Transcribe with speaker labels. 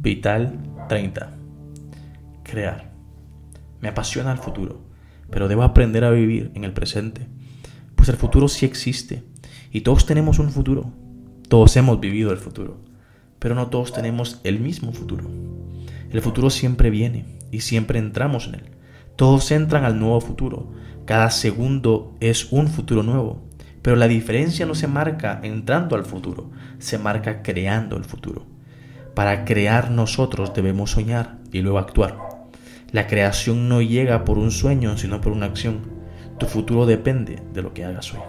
Speaker 1: Vital 30. Crear. Me apasiona el futuro, pero debo aprender a vivir en el presente, pues el futuro sí existe y todos tenemos un futuro. Todos hemos vivido el futuro, pero no todos tenemos el mismo futuro. El futuro siempre viene y siempre entramos en él. Todos entran al nuevo futuro. Cada segundo es un futuro nuevo. Pero la diferencia no se marca entrando al futuro, se marca creando el futuro. Para crear nosotros debemos soñar y luego actuar. La creación no llega por un sueño, sino por una acción. Tu futuro depende de lo que hagas hoy.